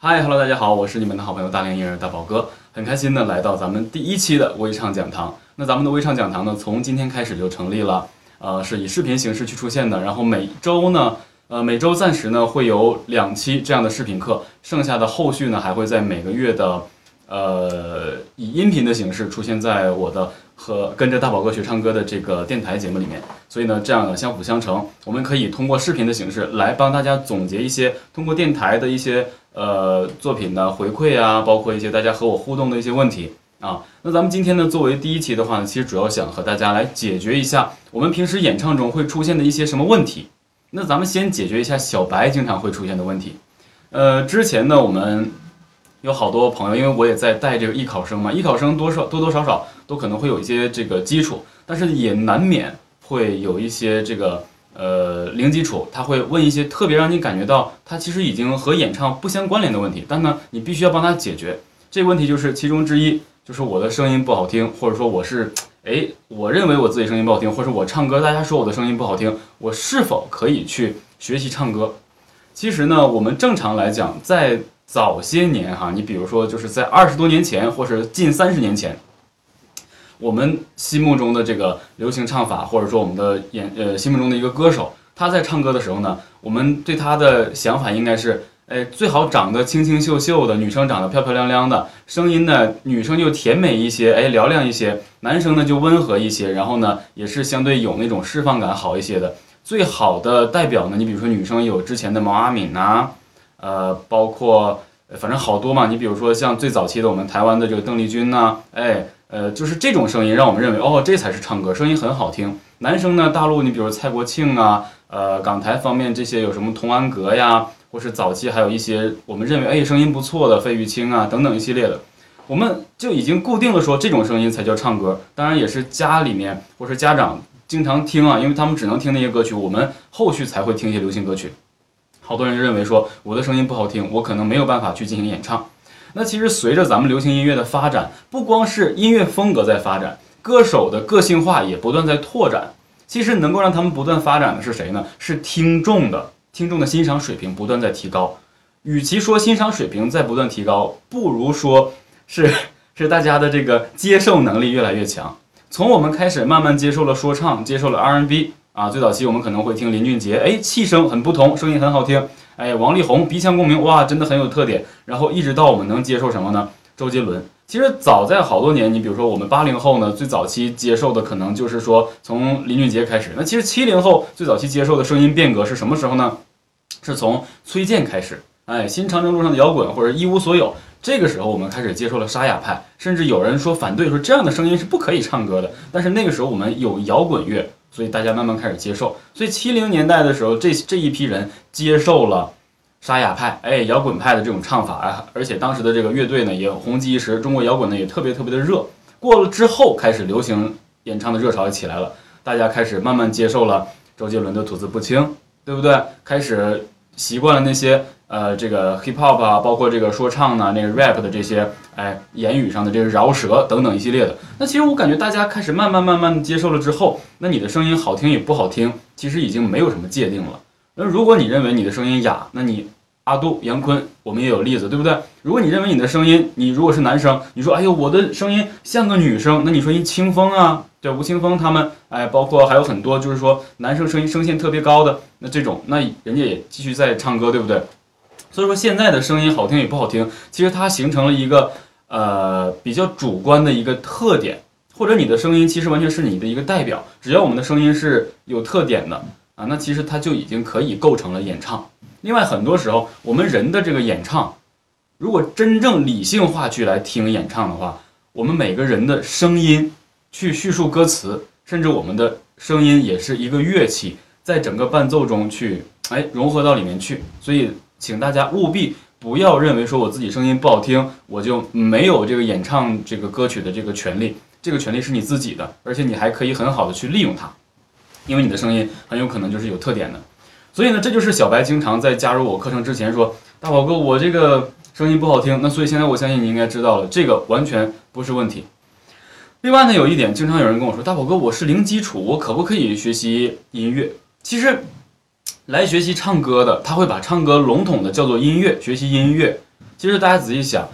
嗨，Hello，大家好，我是你们的好朋友大连音乐大宝哥，很开心的来到咱们第一期的微唱讲堂。那咱们的微唱讲堂呢，从今天开始就成立了，呃，是以视频形式去出现的。然后每周呢，呃，每周暂时呢会有两期这样的视频课，剩下的后续呢还会在每个月的，呃，以音频的形式出现在我的和跟着大宝哥学唱歌的这个电台节目里面。所以呢，这样的相辅相成，我们可以通过视频的形式来帮大家总结一些通过电台的一些。呃，作品的回馈啊，包括一些大家和我互动的一些问题啊。那咱们今天呢，作为第一期的话呢，其实主要想和大家来解决一下我们平时演唱中会出现的一些什么问题。那咱们先解决一下小白经常会出现的问题。呃，之前呢，我们有好多朋友，因为我也在带这个艺考生嘛，艺考生多少多多少少都可能会有一些这个基础，但是也难免会有一些这个。呃，零基础，他会问一些特别让你感觉到他其实已经和演唱不相关联的问题，但呢，你必须要帮他解决这个问题，就是其中之一，就是我的声音不好听，或者说我是，哎，我认为我自己声音不好听，或者我唱歌，大家说我的声音不好听，我是否可以去学习唱歌？其实呢，我们正常来讲，在早些年哈，你比如说就是在二十多年前，或者近三十年前。我们心目中的这个流行唱法，或者说我们的演呃心目中的一个歌手，他在唱歌的时候呢，我们对他的想法应该是，哎，最好长得清清秀秀的，女生长得漂漂亮亮的，声音呢，女生就甜美一些，哎，嘹亮一些，男生呢就温和一些，然后呢也是相对有那种释放感好一些的。最好的代表呢，你比如说女生有之前的毛阿敏呐，呃，包括反正好多嘛，你比如说像最早期的我们台湾的这个邓丽君呐，哎。呃，就是这种声音，让我们认为哦，这才是唱歌，声音很好听。男生呢，大陆你比如蔡国庆啊，呃，港台方面这些有什么童安格呀，或是早期还有一些我们认为哎声音不错的费玉清啊等等一系列的，我们就已经固定了说这种声音才叫唱歌。当然也是家里面或是家长经常听啊，因为他们只能听那些歌曲，我们后续才会听一些流行歌曲。好多人认为说我的声音不好听，我可能没有办法去进行演唱。那其实随着咱们流行音乐的发展，不光是音乐风格在发展，歌手的个性化也不断在拓展。其实能够让他们不断发展的是谁呢？是听众的听众的欣赏水平不断在提高。与其说欣赏水平在不断提高，不如说是是大家的这个接受能力越来越强。从我们开始慢慢接受了说唱，接受了 R&B 啊，最早期我们可能会听林俊杰，哎，气声很不同，声音很好听。哎，王力宏鼻腔共鸣，哇，真的很有特点。然后一直到我们能接受什么呢？周杰伦。其实早在好多年，你比如说我们八零后呢，最早期接受的可能就是说从林俊杰开始。那其实七零后最早期接受的声音变革是什么时候呢？是从崔健开始。哎，新长征路上的摇滚或者一无所有，这个时候我们开始接受了沙哑派，甚至有人说反对说这样的声音是不可以唱歌的。但是那个时候我们有摇滚乐。所以大家慢慢开始接受，所以七零年代的时候，这这一批人接受了沙哑派、哎摇滚派的这种唱法啊，而且当时的这个乐队呢也红极一时，中国摇滚呢也特别特别的热。过了之后，开始流行演唱的热潮也起来了，大家开始慢慢接受了周杰伦的吐字不清，对不对？开始习惯了那些。呃，这个 hip hop 啊，包括这个说唱呢，那个 rap 的这些，哎，言语上的这个饶舌等等一系列的。那其实我感觉大家开始慢慢慢慢接受了之后，那你的声音好听与不好听，其实已经没有什么界定了。那如果你认为你的声音哑，那你阿杜、杨坤，我们也有例子，对不对？如果你认为你的声音，你如果是男生，你说，哎呦，我的声音像个女生，那你说一清风啊，对，吴青峰他们，哎，包括还有很多，就是说男生声音声线特别高的，那这种，那人家也继续在唱歌，对不对？所以说现在的声音好听与不好听，其实它形成了一个呃比较主观的一个特点，或者你的声音其实完全是你的一个代表。只要我们的声音是有特点的啊，那其实它就已经可以构成了演唱。另外，很多时候我们人的这个演唱，如果真正理性化去来听演唱的话，我们每个人的声音去叙述歌词，甚至我们的声音也是一个乐器，在整个伴奏中去哎融合到里面去，所以。请大家务必不要认为说我自己声音不好听，我就没有这个演唱这个歌曲的这个权利。这个权利是你自己的，而且你还可以很好的去利用它，因为你的声音很有可能就是有特点的。所以呢，这就是小白经常在加入我课程之前说：“大宝哥，我这个声音不好听。”那所以现在我相信你应该知道了，这个完全不是问题。另外呢，有一点，经常有人跟我说：“大宝哥，我是零基础，我可不可以学习音乐？”其实。来学习唱歌的，他会把唱歌笼统的叫做音乐，学习音乐。其实大家仔细想，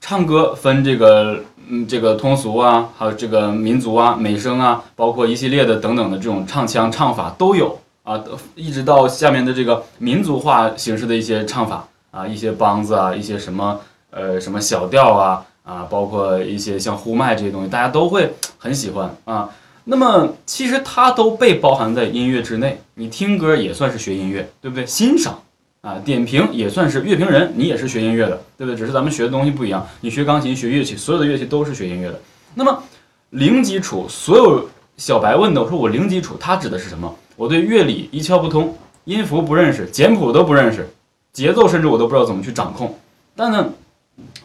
唱歌分这个嗯这个通俗啊，还有这个民族啊、美声啊，包括一系列的等等的这种唱腔唱法都有啊，一直到下面的这个民族化形式的一些唱法啊，一些梆子啊，一些什么呃什么小调啊啊，包括一些像呼麦这些东西，大家都会很喜欢啊。那么其实它都被包含在音乐之内，你听歌也算是学音乐，对不对？欣赏啊，点评也算是乐评人，你也是学音乐的，对不对？只是咱们学的东西不一样，你学钢琴、学乐器，所有的乐器都是学音乐的。那么零基础，所有小白问的，我说我零基础，它指的是什么？我对乐理一窍不通，音符不认识，简谱都不认识，节奏甚至我都不知道怎么去掌控。但呢，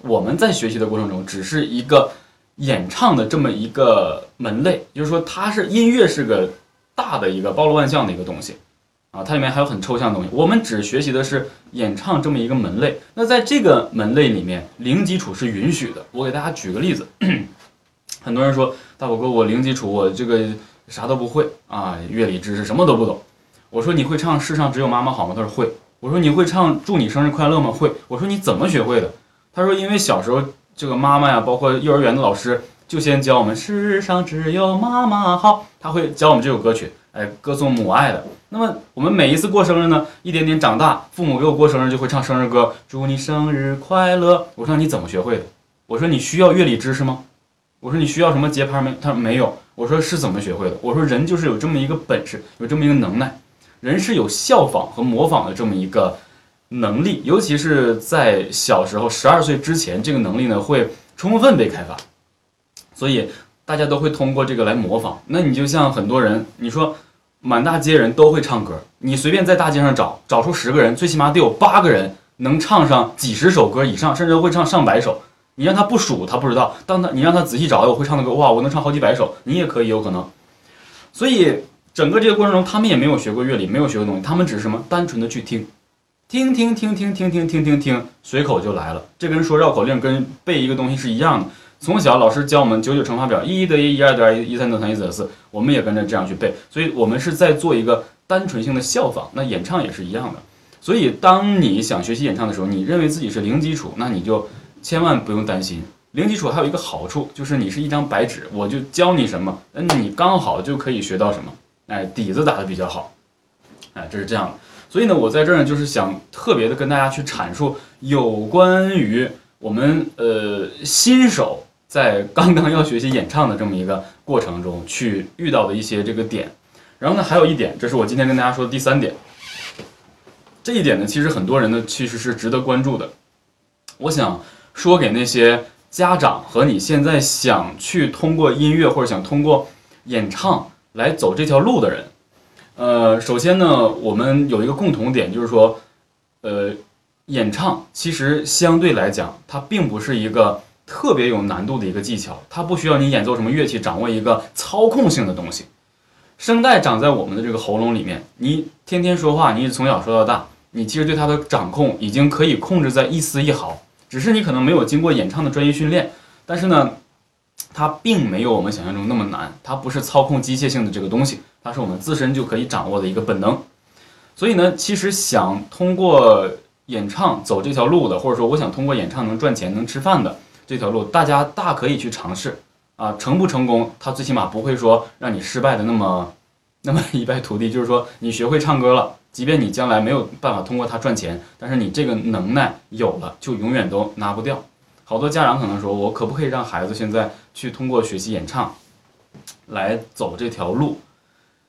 我们在学习的过程中，只是一个。演唱的这么一个门类，就是说它是音乐是个大的一个包罗万象的一个东西啊，它里面还有很抽象的东西。我们只学习的是演唱这么一个门类。那在这个门类里面，零基础是允许的。我给大家举个例子，很多人说大宝哥，我零基础，我这个啥都不会啊，乐理知识什么都不懂。我说你会唱《世上只有妈妈好》吗？他说会。我说你会唱《祝你生日快乐》吗？会。我说你怎么学会的？他说因为小时候。这个妈妈呀，包括幼儿园的老师，就先教我们“世上只有妈妈好”，他会教我们这首歌曲，哎，歌颂母爱的。那么我们每一次过生日呢，一点点长大，父母给我过生日就会唱生日歌，“祝你生日快乐”。我说你怎么学会的？我说你需要乐理知识吗？我说你需要什么节拍没？他说没有。我说是怎么学会的？我说人就是有这么一个本事，有这么一个能耐，人是有效仿和模仿的这么一个。能力，尤其是在小时候十二岁之前，这个能力呢会充分被开发，所以大家都会通过这个来模仿。那你就像很多人，你说满大街人都会唱歌，你随便在大街上找，找出十个人，最起码得有八个人能唱上几十首歌以上，甚至会唱上百首。你让他不数，他不知道；当他你让他仔细找，我会唱的歌，哇，我能唱好几百首，你也可以有可能。所以整个这个过程中，他们也没有学过乐理，没有学过东西，他们只是什么，单纯的去听。听听听听听听听听，随口就来了。这跟说绕口令跟背一个东西是一样的。从小老师教我们九九乘法表，一一得一，一二得二，一三得三，一四得四，我们也跟着这样去背。所以，我们是在做一个单纯性的效仿。那演唱也是一样的。所以，当你想学习演唱的时候，你认为自己是零基础，那你就千万不用担心。零基础还有一个好处，就是你是一张白纸，我就教你什么，那你刚好就可以学到什么。哎，底子打得比较好。哎，这是这样的。所以呢，我在这儿呢，就是想特别的跟大家去阐述有关于我们呃新手在刚刚要学习演唱的这么一个过程中去遇到的一些这个点。然后呢，还有一点，这是我今天跟大家说的第三点。这一点呢，其实很多人呢其实是值得关注的。我想说给那些家长和你现在想去通过音乐或者想通过演唱来走这条路的人。呃，首先呢，我们有一个共同点，就是说，呃，演唱其实相对来讲，它并不是一个特别有难度的一个技巧，它不需要你演奏什么乐器，掌握一个操控性的东西。声带长在我们的这个喉咙里面，你天天说话，你从小说到大，你其实对它的掌控已经可以控制在一丝一毫，只是你可能没有经过演唱的专业训练，但是呢。它并没有我们想象中那么难，它不是操控机械性的这个东西，它是我们自身就可以掌握的一个本能。所以呢，其实想通过演唱走这条路的，或者说我想通过演唱能赚钱能吃饭的这条路，大家大可以去尝试啊。成不成功，它最起码不会说让你失败的那么那么一败涂地。就是说，你学会唱歌了，即便你将来没有办法通过它赚钱，但是你这个能耐有了，就永远都拿不掉。好多家长可能说，我可不可以让孩子现在去通过学习演唱，来走这条路？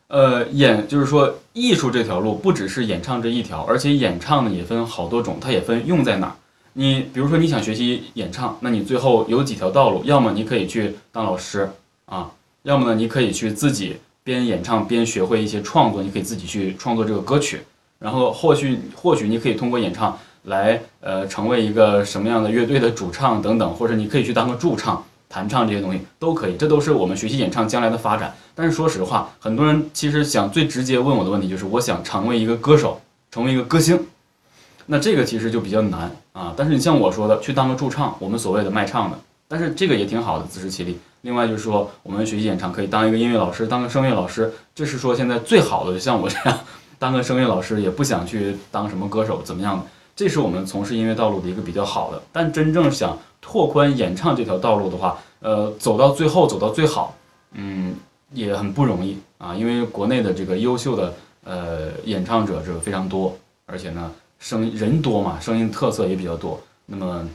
呃，演就是说艺术这条路不只是演唱这一条，而且演唱呢也分好多种，它也分用在哪儿。你比如说你想学习演唱，那你最后有几条道路，要么你可以去当老师啊，要么呢你可以去自己边演唱边学会一些创作，你可以自己去创作这个歌曲，然后或许或许你可以通过演唱。来，呃，成为一个什么样的乐队的主唱等等，或者你可以去当个驻唱、弹唱这些东西都可以，这都是我们学习演唱将来的发展。但是说实话，很多人其实想最直接问我的问题就是，我想成为一个歌手，成为一个歌星，那这个其实就比较难啊。但是你像我说的，去当个驻唱，我们所谓的卖唱的，但是这个也挺好的，自食其力。另外就是说，我们学习演唱可以当一个音乐老师，当个声乐老师，这是说现在最好的。像我这样当个声乐老师，也不想去当什么歌手怎么样的。这是我们从事音乐道路的一个比较好的。但真正想拓宽演唱这条道路的话，呃，走到最后，走到最好，嗯，也很不容易啊，因为国内的这个优秀的呃演唱者是非常多，而且呢，声音人多嘛，声音特色也比较多。那么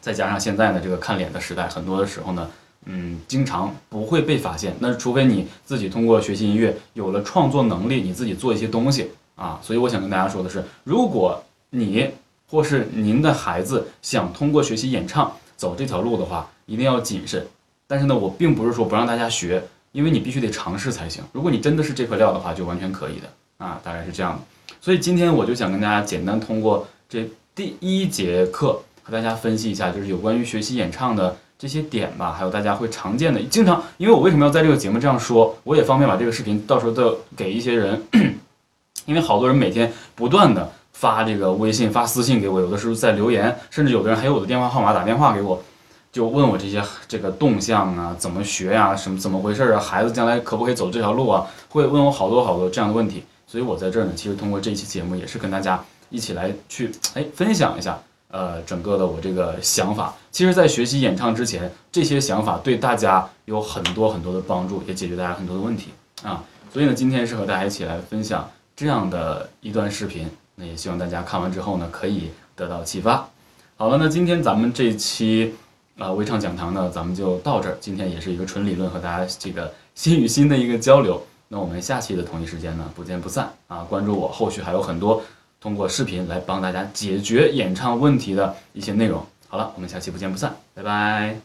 再加上现在呢这个看脸的时代，很多的时候呢。嗯，经常不会被发现。那除非你自己通过学习音乐有了创作能力，你自己做一些东西啊。所以我想跟大家说的是，如果你或是您的孩子想通过学习演唱走这条路的话，一定要谨慎。但是呢，我并不是说不让大家学，因为你必须得尝试才行。如果你真的是这块料的话，就完全可以的啊，大概是这样的。所以今天我就想跟大家简单通过这第一节课和大家分析一下，就是有关于学习演唱的。这些点吧，还有大家会常见的，经常，因为我为什么要在这个节目这样说，我也方便把这个视频到时候都给一些人，因为好多人每天不断的发这个微信、发私信给我，有的时候在留言，甚至有的人还有我的电话号码打电话给我，就问我这些这个动向啊，怎么学呀，什么怎么回事啊，孩子将来可不可以走这条路啊，会问我好多好多这样的问题，所以我在这儿呢，其实通过这期节目也是跟大家一起来去哎分享一下。呃，整个的我这个想法，其实，在学习演唱之前，这些想法对大家有很多很多的帮助，也解决大家很多的问题啊。所以呢，今天是和大家一起来分享这样的一段视频，那也希望大家看完之后呢，可以得到启发。好了，那今天咱们这期啊微唱讲堂呢，咱们就到这儿。今天也是一个纯理论和大家这个心与心的一个交流。那我们下期的同一时间呢，不见不散啊！关注我，后续还有很多。通过视频来帮大家解决演唱问题的一些内容。好了，我们下期不见不散，拜拜。